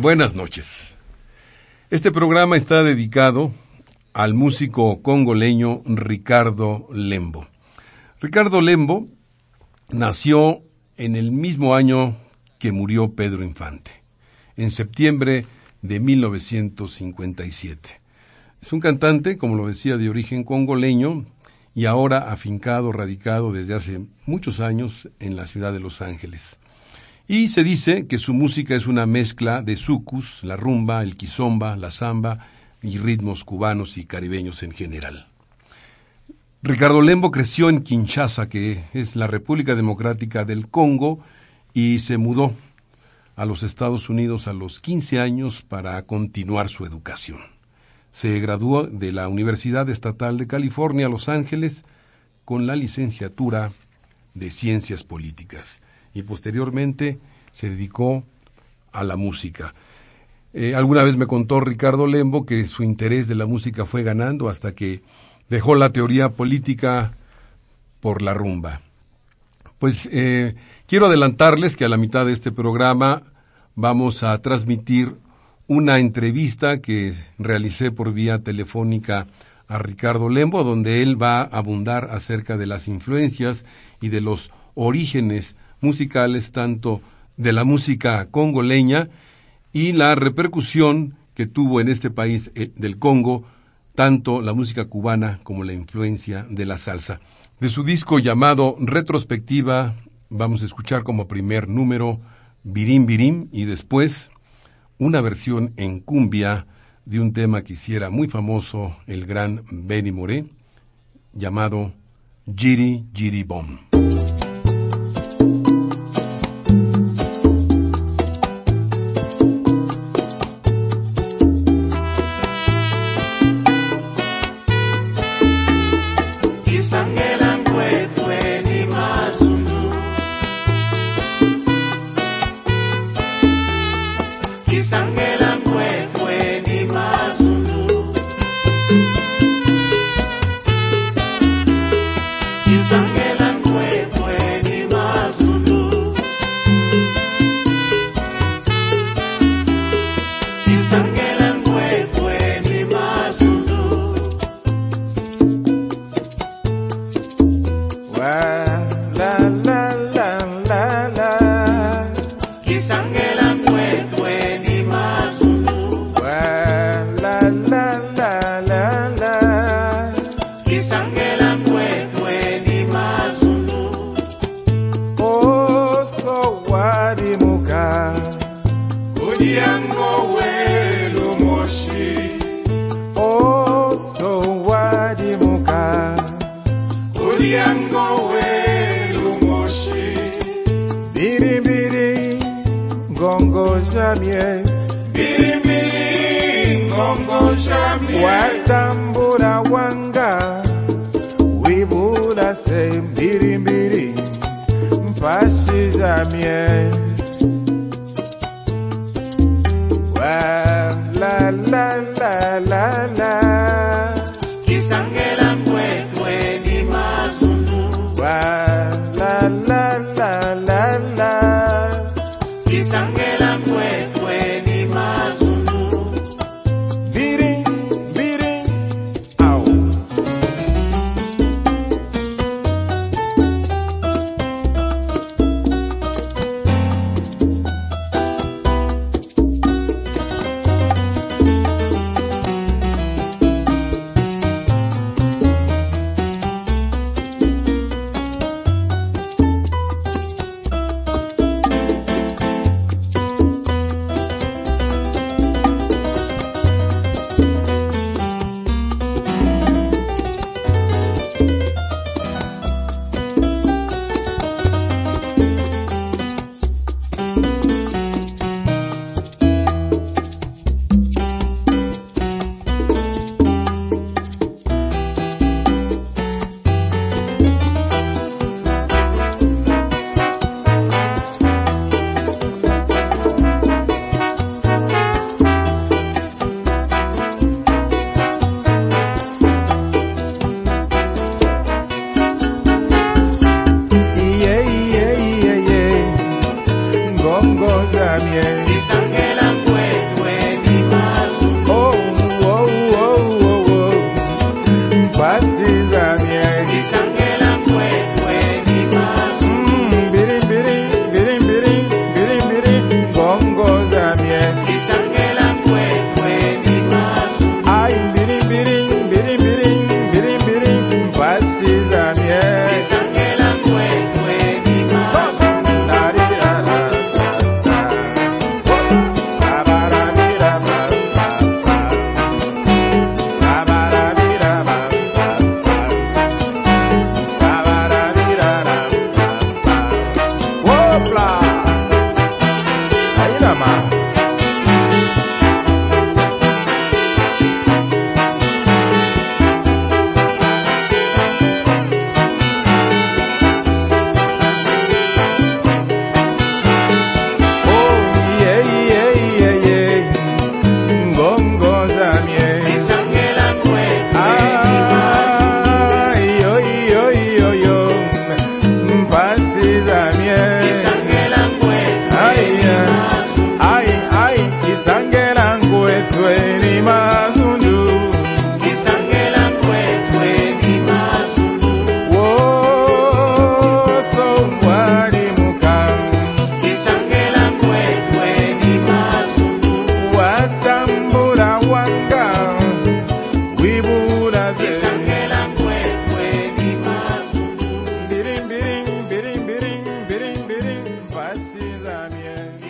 Buenas noches. Este programa está dedicado al músico congoleño Ricardo Lembo. Ricardo Lembo nació en el mismo año que murió Pedro Infante, en septiembre de 1957. Es un cantante, como lo decía, de origen congoleño y ahora afincado, radicado desde hace muchos años en la ciudad de Los Ángeles. Y se dice que su música es una mezcla de sucus, la rumba, el kizomba, la samba y ritmos cubanos y caribeños en general. Ricardo Lembo creció en Kinshasa, que es la República Democrática del Congo, y se mudó a los Estados Unidos a los 15 años para continuar su educación. Se graduó de la Universidad Estatal de California, Los Ángeles, con la licenciatura de Ciencias Políticas y posteriormente se dedicó a la música. Eh, alguna vez me contó Ricardo Lembo que su interés de la música fue ganando hasta que dejó la teoría política por la rumba. Pues eh, quiero adelantarles que a la mitad de este programa vamos a transmitir una entrevista que realicé por vía telefónica a Ricardo Lembo, donde él va a abundar acerca de las influencias y de los orígenes musicales tanto de la música congoleña y la repercusión que tuvo en este país eh, del Congo tanto la música cubana como la influencia de la salsa. De su disco llamado Retrospectiva vamos a escuchar como primer número Birim Birim y después una versión en cumbia de un tema que hiciera muy famoso el gran Benny Moré llamado Giri Giri alimuka uliango welu moshi. Oh so wadimuka. Uliango welu moshi. Biri biri, gongo jamie. Biri biri, gongo jamie. Watambura wanga. Wibula se biri biri, mpasi jamie. Yeah.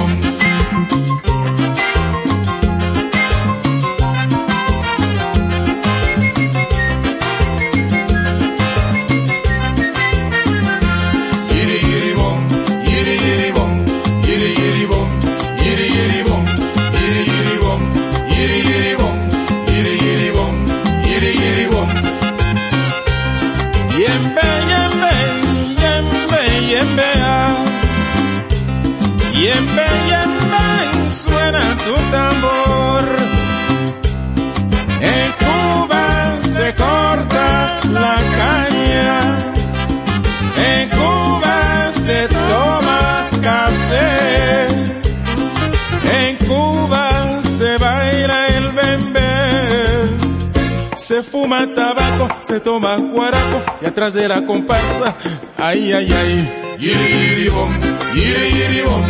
de la comparsa. Ay, ay, ay. Yiri, yiri, bom, yiri, yiri, bom,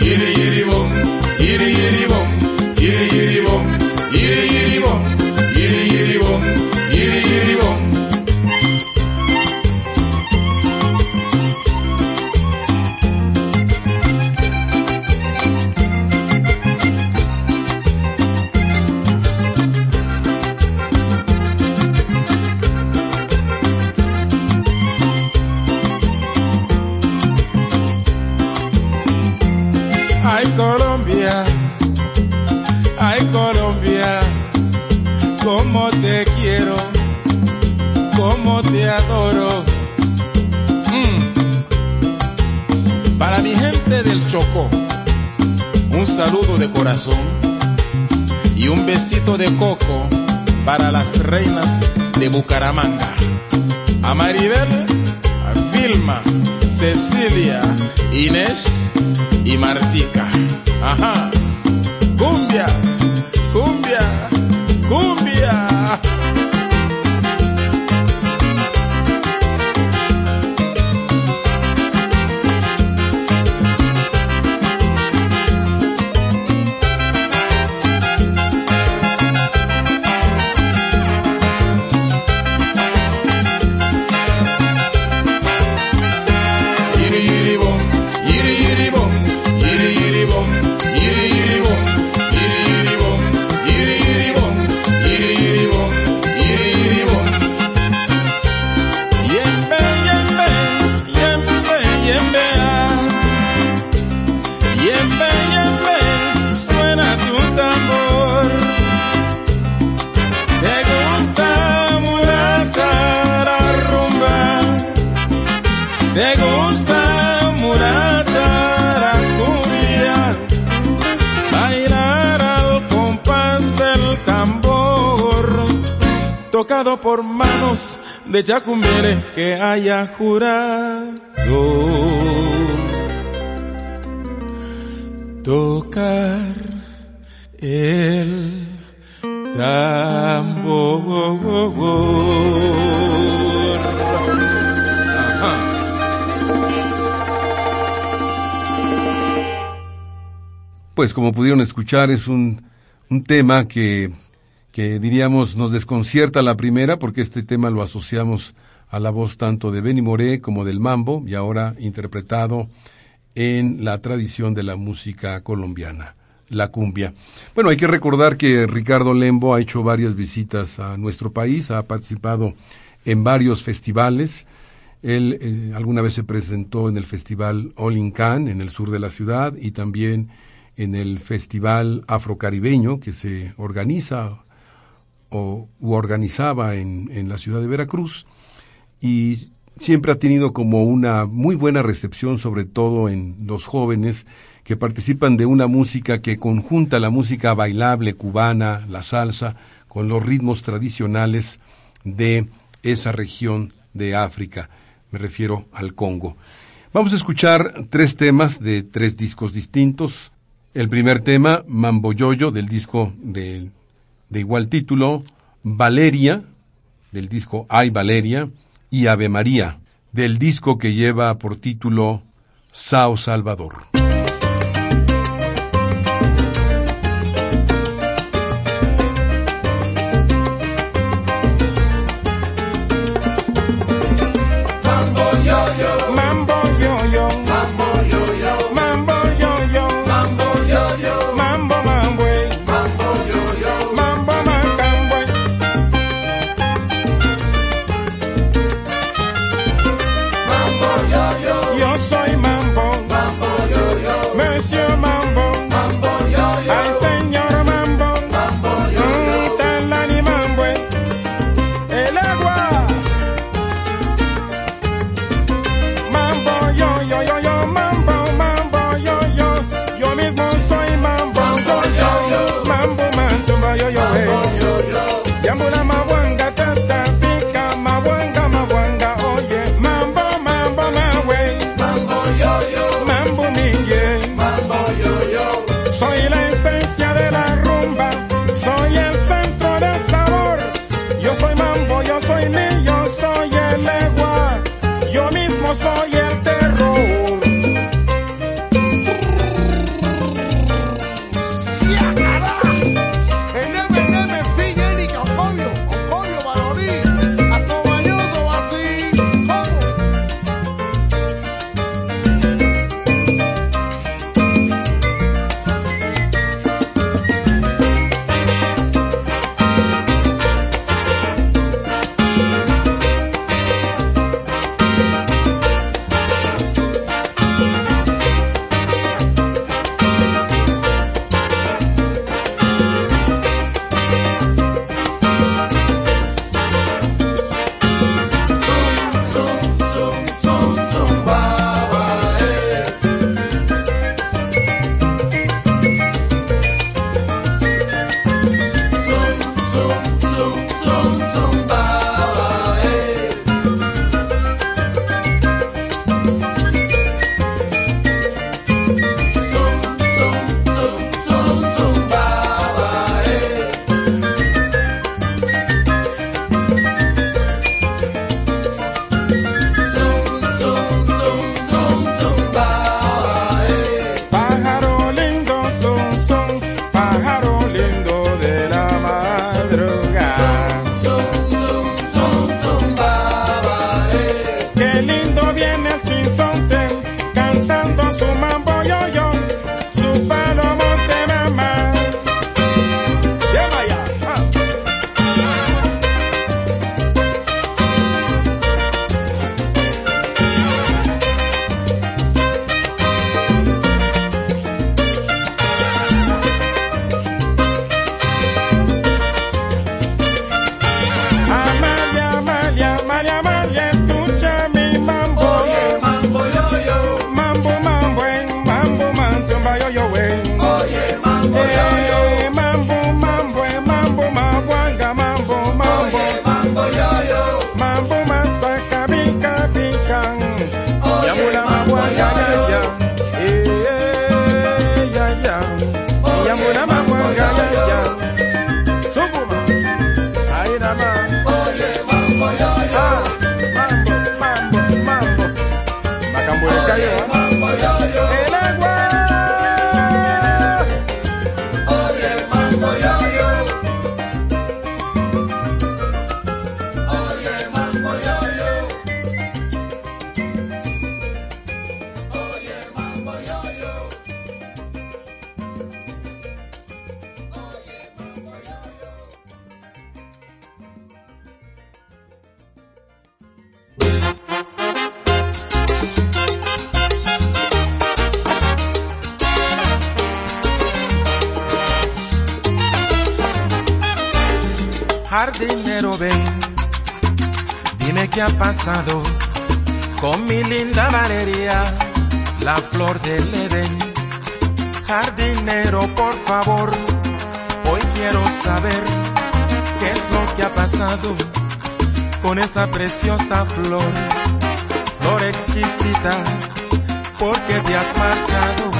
yiri, yiri, bom, yiri, yiri, bom, yiri, yiri, y un besito de coco para las reinas de Bucaramanga. A Maribel, a Vilma, Cecilia, Inés y Martica. Ajá. Cumbia, cumbia. Por manos de Yacumbere que haya jurado tocar el tambor. Ajá. Pues como pudieron escuchar, es un, un tema que, que diríamos nos desconcierta la primera, porque este tema lo asociamos a la voz tanto de Benny Moré como del mambo, y ahora interpretado en la tradición de la música colombiana, la cumbia. Bueno, hay que recordar que Ricardo Lembo ha hecho varias visitas a nuestro país, ha participado en varios festivales. Él eh, alguna vez se presentó en el festival All Can en el sur de la ciudad y también en el Festival Afrocaribeño que se organiza o organizaba en, en la ciudad de Veracruz y siempre ha tenido como una muy buena recepción, sobre todo en los jóvenes que participan de una música que conjunta la música bailable cubana, la salsa, con los ritmos tradicionales de esa región de África. Me refiero al Congo. Vamos a escuchar tres temas de tres discos distintos. El primer tema, Mambo Yoyo, del disco de, de igual título, Valeria, del disco Ay Valeria, y Ave María, del disco que lleva por título Sao Salvador. Jardinero, por favor, hoy quiero saber qué es lo que ha pasado con esa preciosa flor, flor exquisita, porque te has marchado.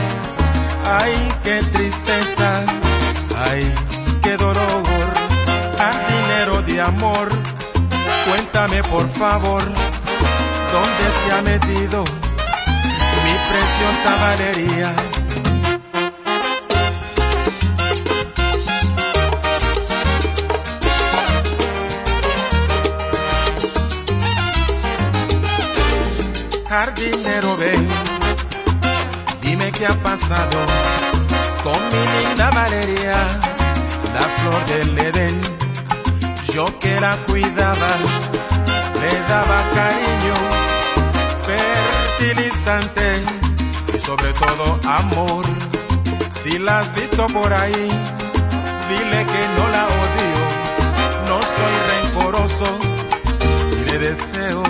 Ay, qué tristeza, ay, qué dolor, jardinero de amor, cuéntame por favor, ¿dónde se ha metido? preciosa Valeria. Jardinero, ven, dime qué ha pasado con mi linda Valeria, la flor del Edén. Yo que la cuidaba, le daba cariño fertilizante y sobre todo amor. Si la has visto por ahí, dile que no la odio, no soy rencoroso y le deseo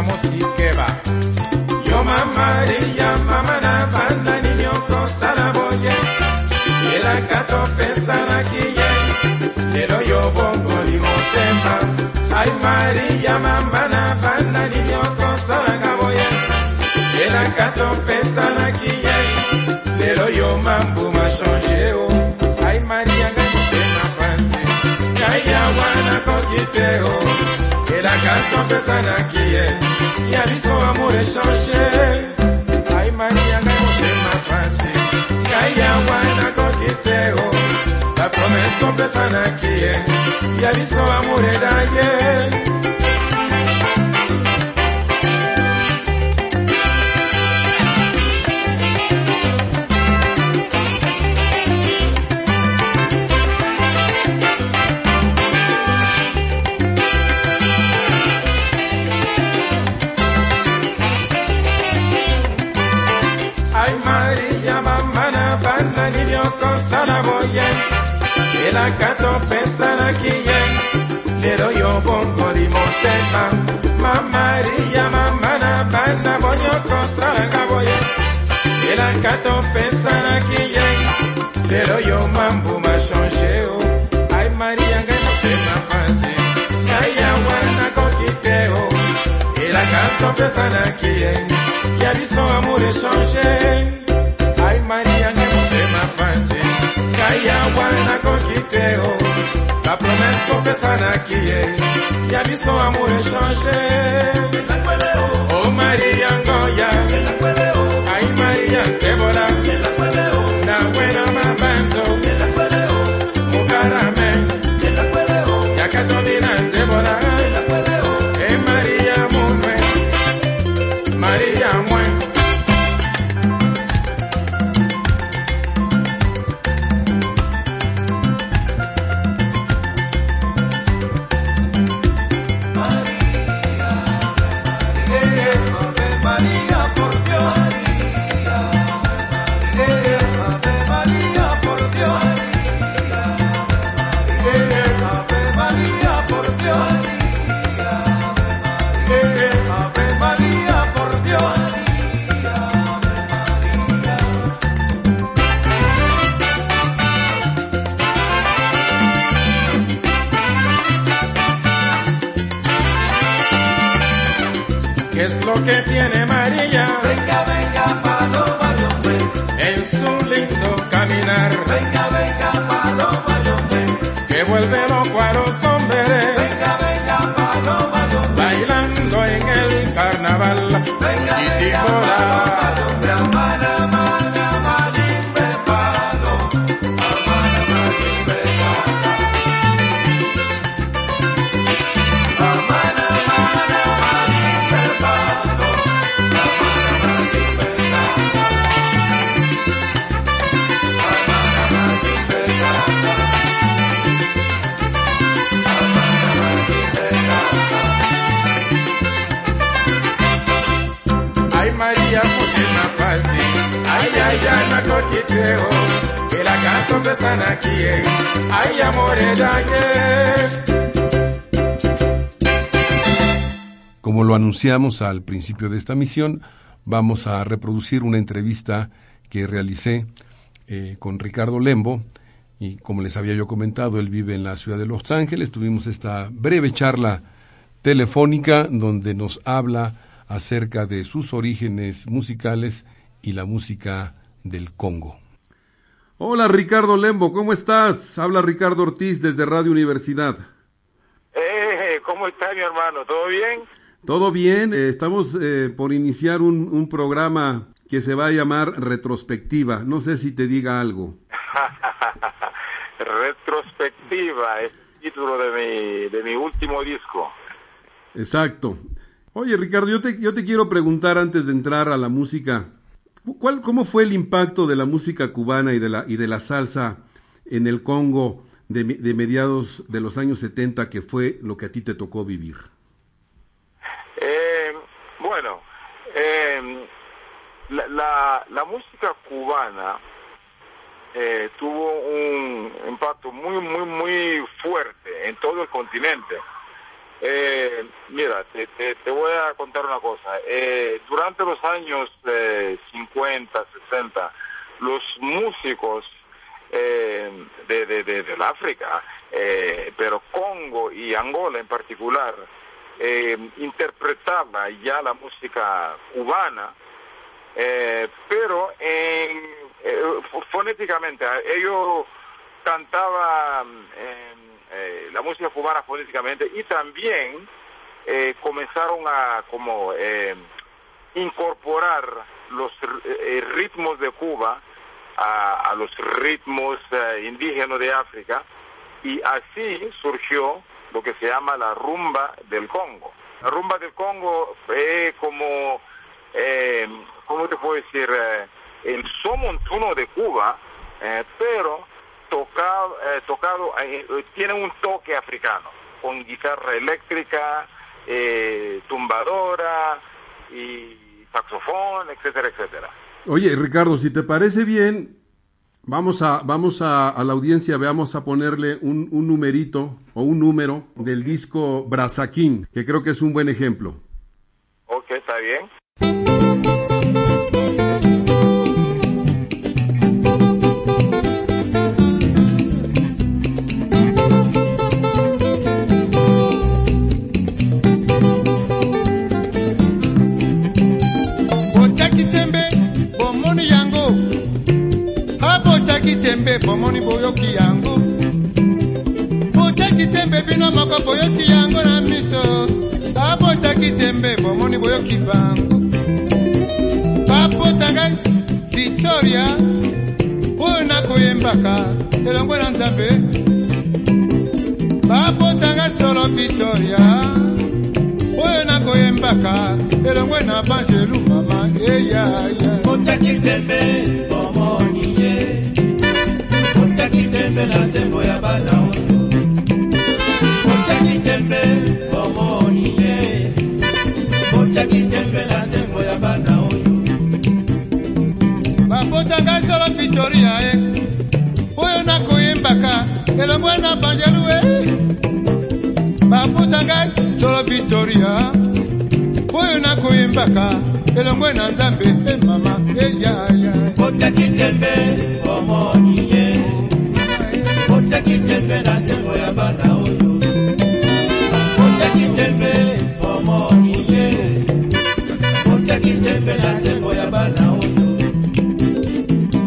Attention, puis la musique va. Yo mamá, ya mamá na banda niño cosa la boye. Y la cato pesa na quille. Pero yo bongo limo tema. Ay María, mamá na banda niño cosa la gaboye. Y la cato pesa na quille. Pero yo mambu ma changé oh. Ay María, gato tema panse. C'est la carte opesana kie ya biso amour échange aimani yanga motema pasi ngai yawa nakoki te o bapromese topesana kie ya biso amour edaye Bila kato pesa na kiye Lero yo bongo di motema Mama ria mama na banda Bonyo kosala kaboye Bila kato pesa na kiye Lero yo mambu ma change o Ay Maria ngai motema pase Kaya wana kokiteo Bila kato pesa na kiye Ya biso amure change Ay Maria ngai motema pase Kaya wana o. coquiteo. La promesse qu'on personne à qui est. Y a visto amour échangé. Oh María Ngoya. Ay María, te anunciamos al principio de esta misión, vamos a reproducir una entrevista que realicé eh, con Ricardo Lembo. Y como les había yo comentado, él vive en la ciudad de Los Ángeles. Tuvimos esta breve charla telefónica donde nos habla acerca de sus orígenes musicales y la música del Congo. Hola Ricardo Lembo, ¿cómo estás? Habla Ricardo Ortiz desde Radio Universidad. Eh, ¿cómo está mi hermano? ¿Todo bien? Todo bien, eh, estamos eh, por iniciar un, un programa que se va a llamar Retrospectiva. No sé si te diga algo. Retrospectiva es el título de mi, de mi último disco. Exacto. Oye, Ricardo, yo te, yo te quiero preguntar antes de entrar a la música, ¿cuál, ¿cómo fue el impacto de la música cubana y de la, y de la salsa en el Congo de, de mediados de los años 70, que fue lo que a ti te tocó vivir? Eh, bueno, eh, la, la, la música cubana eh, tuvo un impacto muy, muy, muy fuerte en todo el continente. Eh, mira, te, te, voy a contar una cosa. Eh, durante los años eh, 50, 60, los músicos eh, de, de, del África, eh, pero Congo y Angola en particular, eh, interpretaba ya la música cubana, eh, pero en, eh, fo- fonéticamente, ellos cantaban eh, la música cubana fonéticamente y también comenzaron a como incorporar los ritmos de Cuba a, a los ritmos indígenas de África y así surgió lo que se llama la rumba del Congo. La rumba del Congo fue como, eh, ¿cómo te puedo decir? Eh, el son montuno de Cuba, eh, pero tocado, eh, tocado eh, eh, tiene un toque africano, con guitarra eléctrica, eh, tumbadora y saxofón, etcétera, etcétera. Oye, Ricardo, si te parece bien, vamos a, vamos a, la audiencia, veamos a ponerle un, un numerito o un número del disco Brazaquín, que creo que es un buen ejemplo. Ok, está bien. Abotaki tembe bomoni boyoki yango. Botaki tembe bino moko boyoki yango na miso. Abotaki tembe bomoni boyoki bango. Babotanga victoria oyo nakoyembaka elongo na nzambe. Babotanga solo victoria oyo nakoyembaka elongwe na banjelu mama eyaya otaki tembe omoni ye otaki tembe na nzembo ya bana oyo. Otaki tembe omoni ye otaki tembe na nzembo ya bana oyo. Babotanga solo victoria e oyo nakoyembaka elongwe na banjelu e eh. babotanga solo victoria. Oyo nakoyembaka elongwe na nzambe e mama eyaya na nzembo ya bana oyo.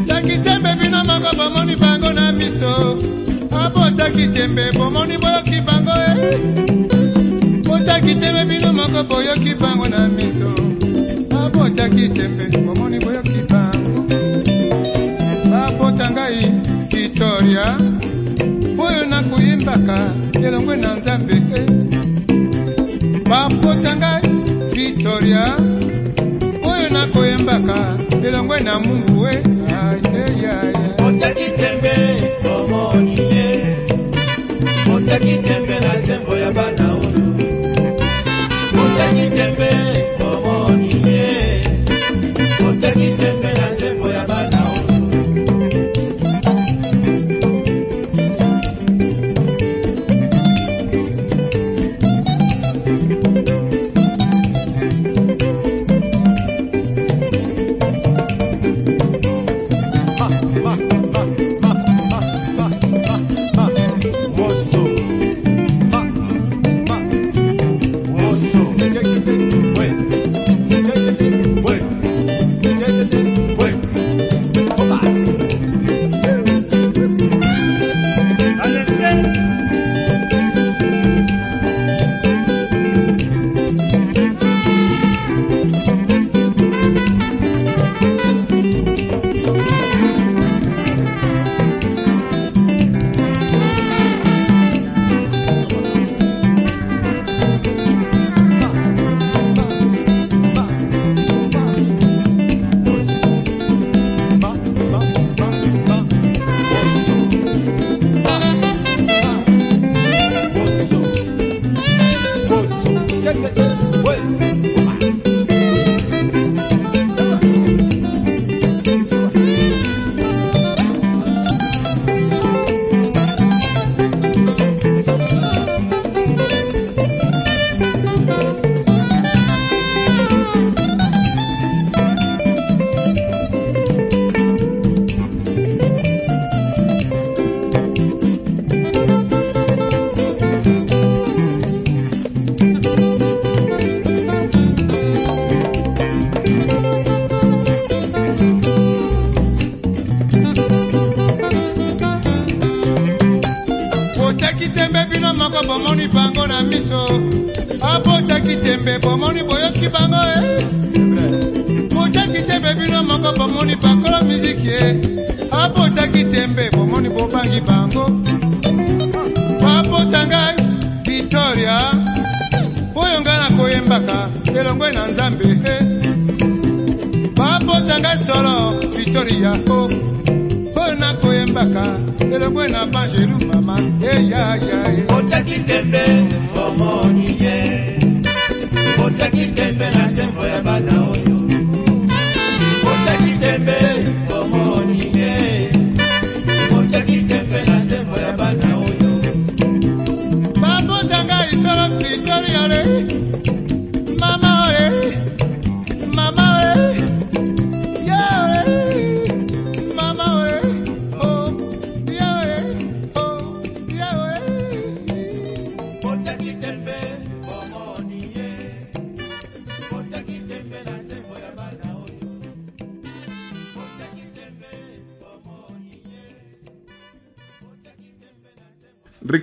Taki tembe bino moko bomoni bango na miso. Abotaki tembe bomoni boyoki bango e botaki tembe bino moko boyoki bango na miso. Abotaki tembe bomoni boyoki bango. Babota ngai victoria. Oyo nakoyembaka elongwe na nzambe e babota ngai victoria. oyo nakoyembaka elongwe na mungu e ayeyaya otaki tembe omoni ye. Otaki tembe na nzembo ya bana oyo. Otaki tembe omoni ye. Otaki tembe na victoria o oyo nakoyembaka elongwe na bangeru mama eh, eyaya Otaki tembe omoni ye. Otaki tembe na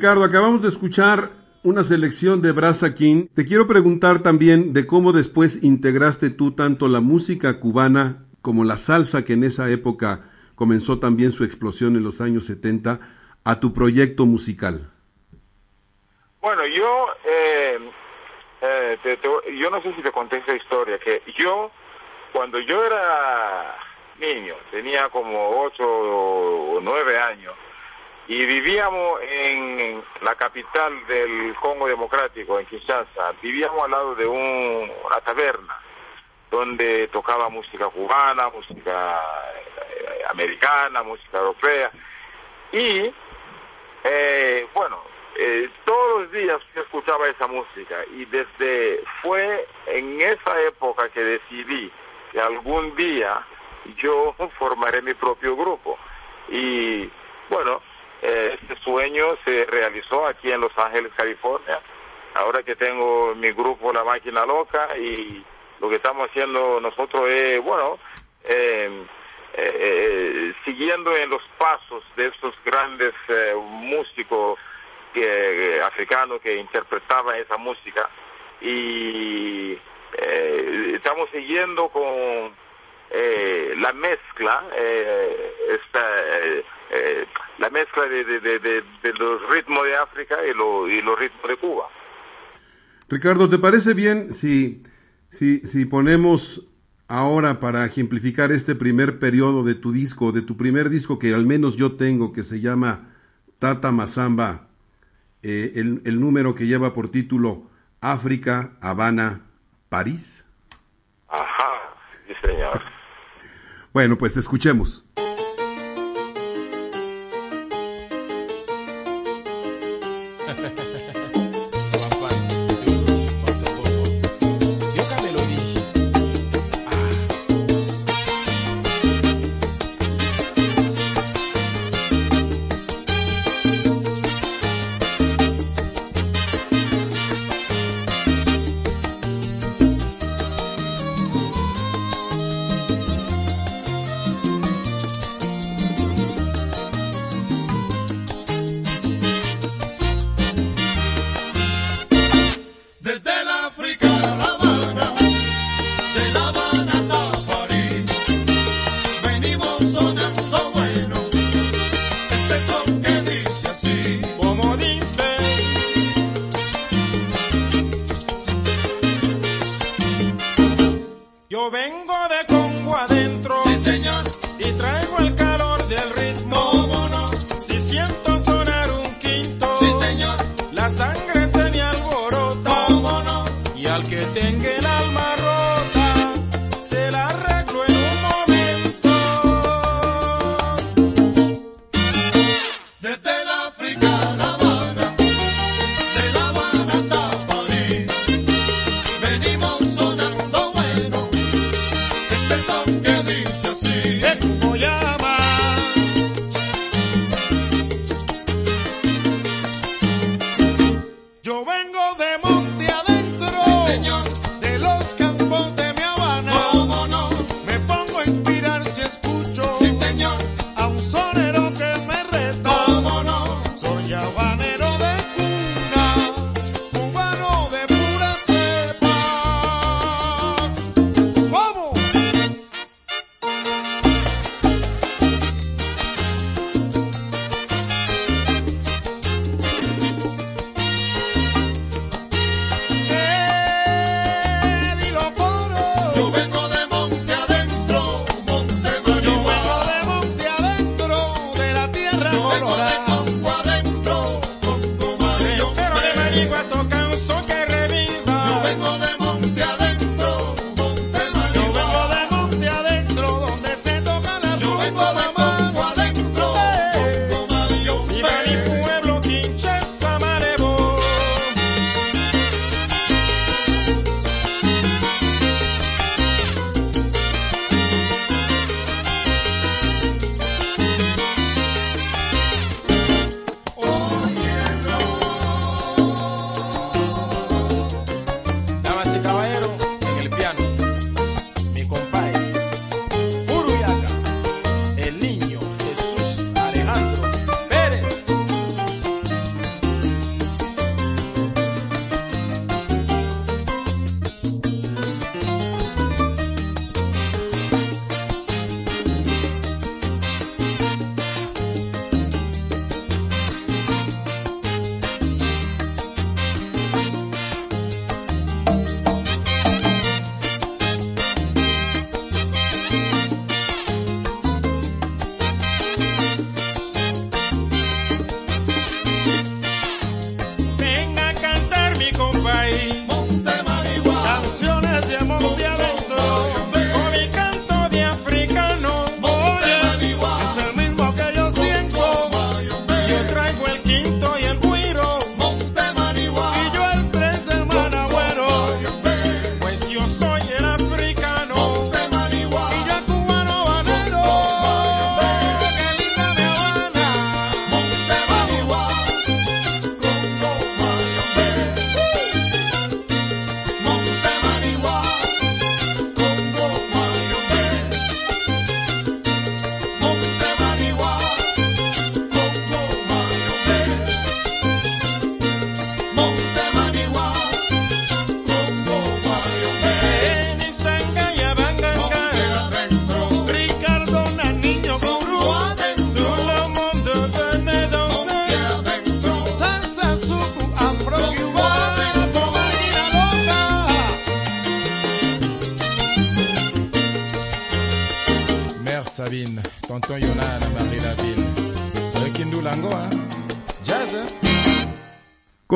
Ricardo, acabamos de escuchar una selección de Brasa King. Te quiero preguntar también de cómo después integraste tú tanto la música cubana como la salsa que en esa época comenzó también su explosión en los años 70 a tu proyecto musical. Bueno, yo, eh, eh, te- yo no sé si te conté esa historia, que yo, cuando yo era niño, tenía como ocho o nueve años, y vivíamos en la capital del Congo Democrático, en Kinshasa, vivíamos al lado de un- una taberna, donde tocaba música cubana, música eh, americana, música europea, y eh, bueno, eh, todos los días escuchaba esa música. Y desde fue en esa época que decidí que algún día yo formaré mi propio grupo. Y bueno, eh, este sueño se realizó aquí en Los Ángeles, California. Ahora que tengo mi grupo La Máquina Loca y lo que estamos haciendo nosotros es, bueno, eh, eh, siguiendo en los pasos de estos grandes eh, músicos que, eh, africanos que interpretaban esa música y eh, estamos siguiendo con eh, la mezcla eh, esta, eh, eh, la mezcla de, de, de, de- de los ritmos de África y, lo- y los ritmos de Cuba. Ricardo, ¿te parece bien si, si, si ponemos ahora para ejemplificar este primer periodo de tu disco, de tu primer disco que al menos yo tengo, que se llama Tata Mazamba, eh, el, el número que lleva por título África, Habana, París? Ajá. Bueno, pues escuchemos.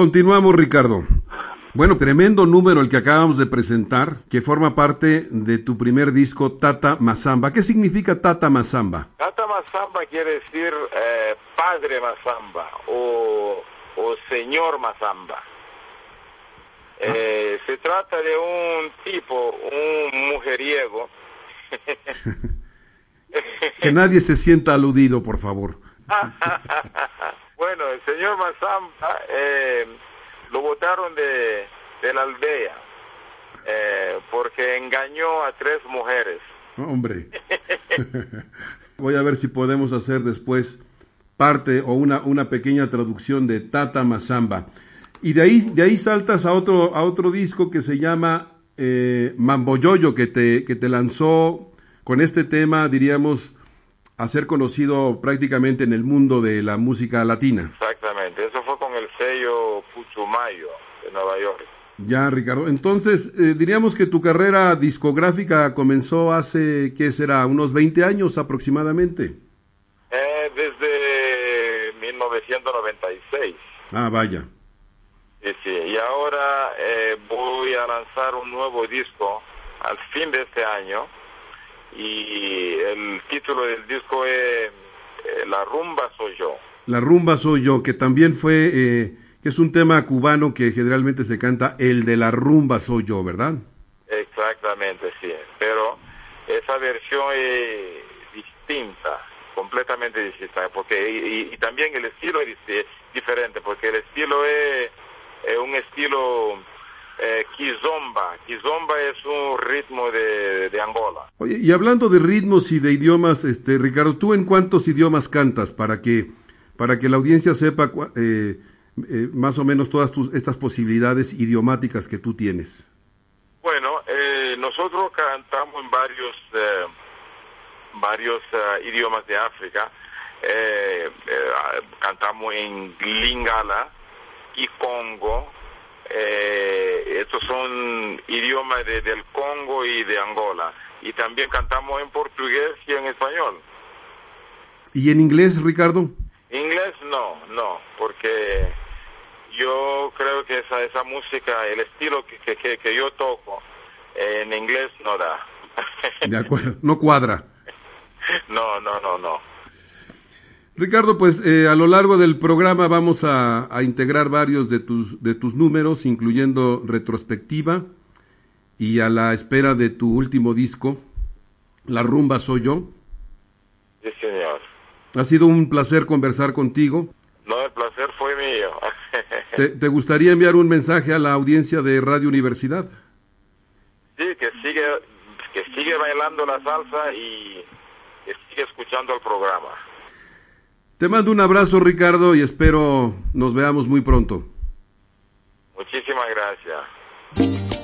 Continuamos, Ricardo. Bueno, tremendo número el que acabamos de presentar, que forma parte de tu primer disco, Tata Mazamba. ¿Qué significa Tata Mazamba? Tata Mazamba quiere decir eh, padre Mazamba o, o señor Mazamba. Eh, Se trata de un tipo, un mujeriego. Que nadie se sienta aludido, por favor. bueno, el señor Mazamba eh, lo botaron de, de la aldea eh, porque engañó a tres mujeres. Hombre. Voy a ver si podemos hacer después parte o una, una pequeña traducción de Tata Mazamba. Y de ahí, de ahí saltas a otro, a otro disco que se llama eh, Mamboyoyo, que te, que te lanzó con este tema, diríamos, a ser conocido prácticamente en el mundo de la música latina. Exactamente, eso fue con el sello Puchumayo de Nueva York. Ya, Ricardo. Entonces, eh, diríamos que tu carrera discográfica comenzó hace, ¿qué será? Unos 20 años aproximadamente. Eh, desde 1996. Ah, vaya. Sí, Sí. Y ahora eh, voy a lanzar un nuevo disco al fin de este año. Y el título del disco es eh, La rumba soy yo. La rumba soy yo, que también fue, eh, que es un tema cubano que generalmente se canta, el de la rumba soy yo, ¿verdad? Exactamente, sí. Pero esa versión es distinta, completamente distinta, porque y, y también el estilo es diferente, porque el estilo es, es un estilo eh, kizomba. Kizomba es un ritmo de, de Angola. Oye, y hablando de ritmos y de idiomas, este, Ricardo, ¿tú en cuántos idiomas cantas para que, para que la audiencia sepa eh, eh, más o menos todas tus, estas posibilidades idiomáticas que tú tienes? Bueno, eh, nosotros cantamos en varios eh, varios idiomas de África. Cantamos en Lingala y Congo. Eh, estos son idiomas de- del Congo y de Angola. Y también cantamos en portugués y en español. ¿Y en inglés, Ricardo? Inglés no, no, porque yo creo que esa esa música, el estilo que, que, que, yo toco, eh, en inglés no da. De acuerdo, no cuadra. no, no, no, no. Ricardo, pues eh, a lo largo del programa vamos a, a integrar varios de tus, de tus números, incluyendo retrospectiva y a la espera de tu último disco, La rumba soy yo. Sí, señor. Ha sido un placer conversar contigo. No, el placer fue mío. ¿Te, te gustaría enviar un mensaje a la audiencia de Radio Universidad? sí, que sigue, que sigue bailando la salsa y que sigue escuchando el programa. Te mando un abrazo, Ricardo, y espero nos veamos muy pronto. Muchísimas gracias.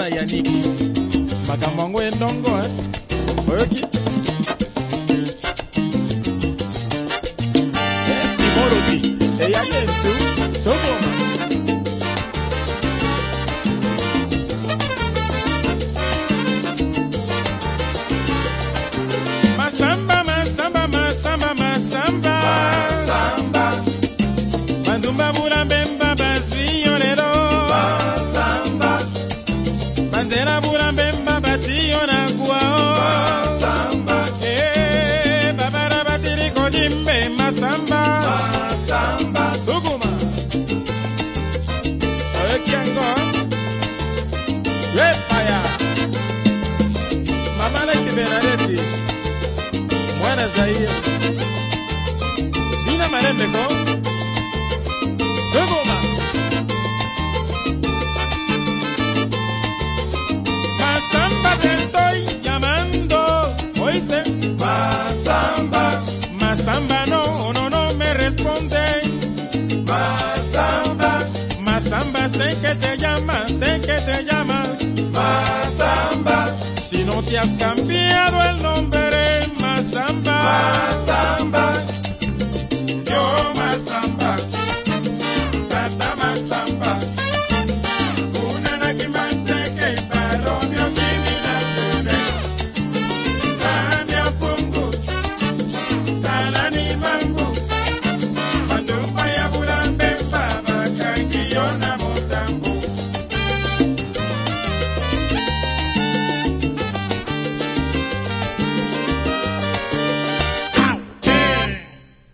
Na Yaniki. Makambo yango endongo, eh? Oyoki?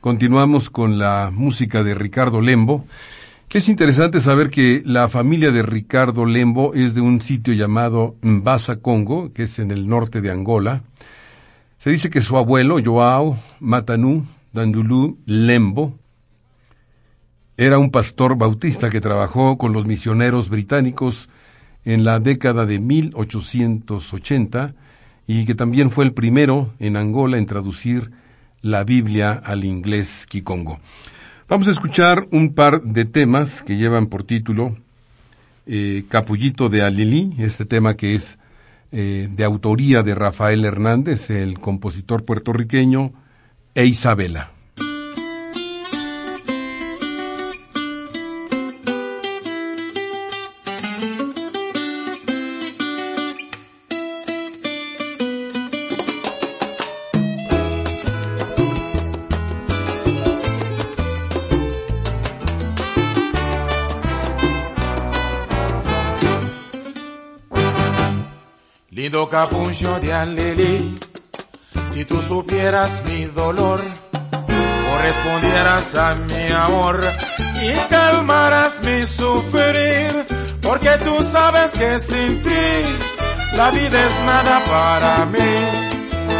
Continuamos con la música de Ricardo Lembo, que es interesante saber que la familia de Ricardo Lembo es de un sitio llamado Mbasa Congo, que es en el norte de Angola. Se dice que su abuelo, Joao Matanu Dandulu Lembo, era un pastor bautista que trabajó con los misioneros británicos en la década de 1880 y que también fue el primero en Angola en traducir la Biblia al inglés kikongo. Vamos a escuchar un par de temas que llevan por título eh, Capullito de Alilí, este tema que es eh, de autoría de Rafael Hernández, el compositor puertorriqueño, e Isabela. De alelí, si tú supieras mi dolor, correspondieras a mi amor y calmarás mi sufrir, porque tú sabes que sin ti la vida es nada para mí.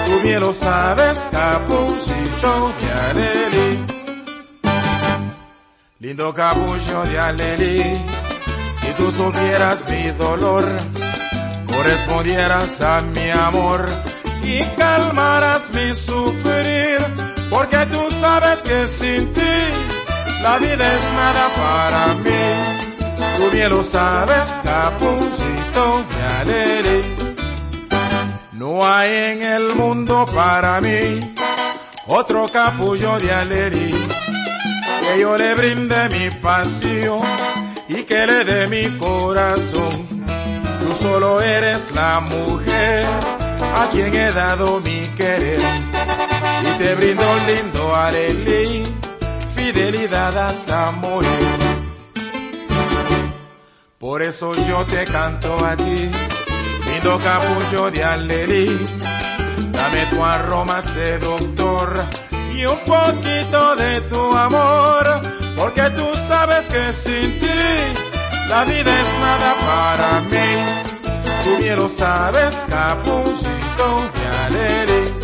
Tú bien lo sabes, capullito de alelí. Lindo capullo de alelí, si tú supieras mi dolor, correspondieras a mi amor y calmarás mi sufrir, porque tú sabes que sin ti la vida es nada para mí. Tú bien lo sabes, capullito de alelí. No hay en el mundo para mí otro capullo de alelí que yo le brinde mi pasión y que le dé mi corazón. Solo eres la mujer a quien he dado mi querer y te brindo lindo alelí, fidelidad hasta morir. Por eso yo te canto a ti, lindo capullo de alelí, dame tu aroma seductor y un poquito de tu amor, porque tú sabes que sin ti la vida es nada para mí. Tú bien lo sabes, capullito de alelí.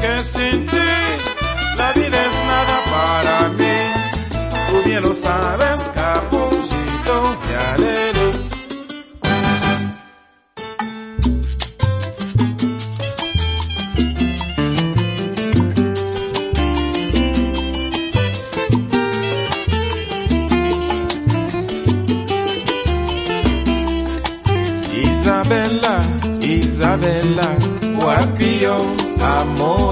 Que sin ti la vida es nada para mí. Tú bien lo sabes, capuchito de alele. Isabella, Isabella, guapio, amore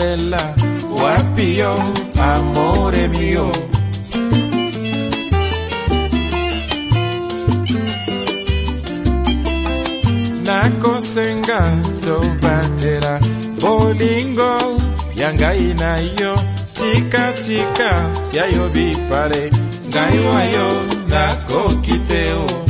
bella, guapio, amore mio. Nako senga tobatera bolingo ya ngai na yo tikatika yayo bipale ngai wayo teo.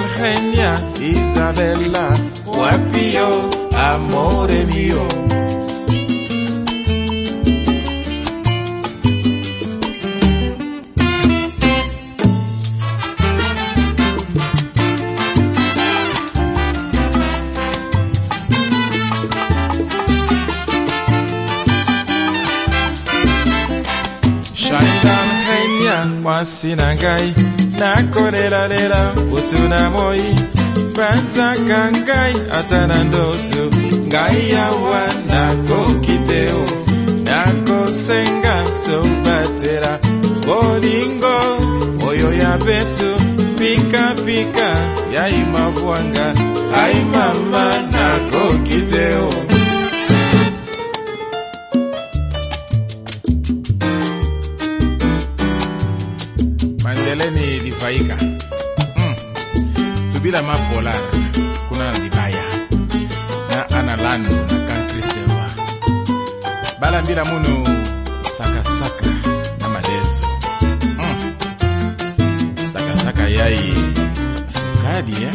Shaindal genia, Isabella, wapio, amore mio. masi na ngai nakolelalela butuna moi banzaka ngai ata na ndoto ngai yawa nakoki te o nakosenga tobatela bolingo oyo ya betu pikapika ya imabwanga ai mama nakoki te o kunufaika mm. tudila mapolar kuna na libaya na ana lando na kankristewa balambila munu sakasaka na madezo mm. sakasaka yayi sukali eh?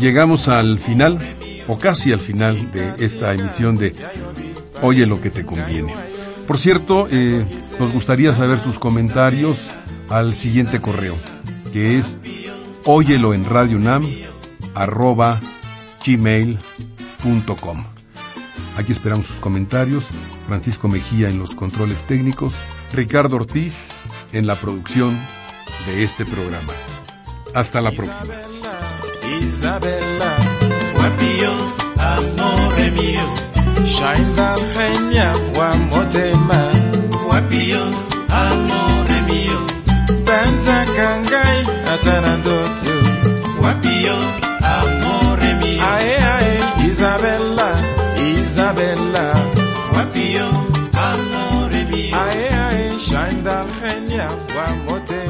Llegamos al final. o casi al final de esta emisión de Oye lo que te conviene. Por cierto, eh, nos gustaría saber sus comentarios al siguiente correo, que es óyelo en Radio Nam, arroba gmail.com. Aquí esperamos sus comentarios. Francisco Mejía en los controles técnicos. Ricardo Ortiz en la producción de este programa. Hasta la próxima. Isabella, Guapillo, amore mio. shainda Kenya wa motema, Guapillo, amore mio. banza kangai atana ndoto. Guapillo, amore mio. Ae ae, Isabella, Isabella, Guapillo, amore mio. ae ae, shainda Kenya wa motema,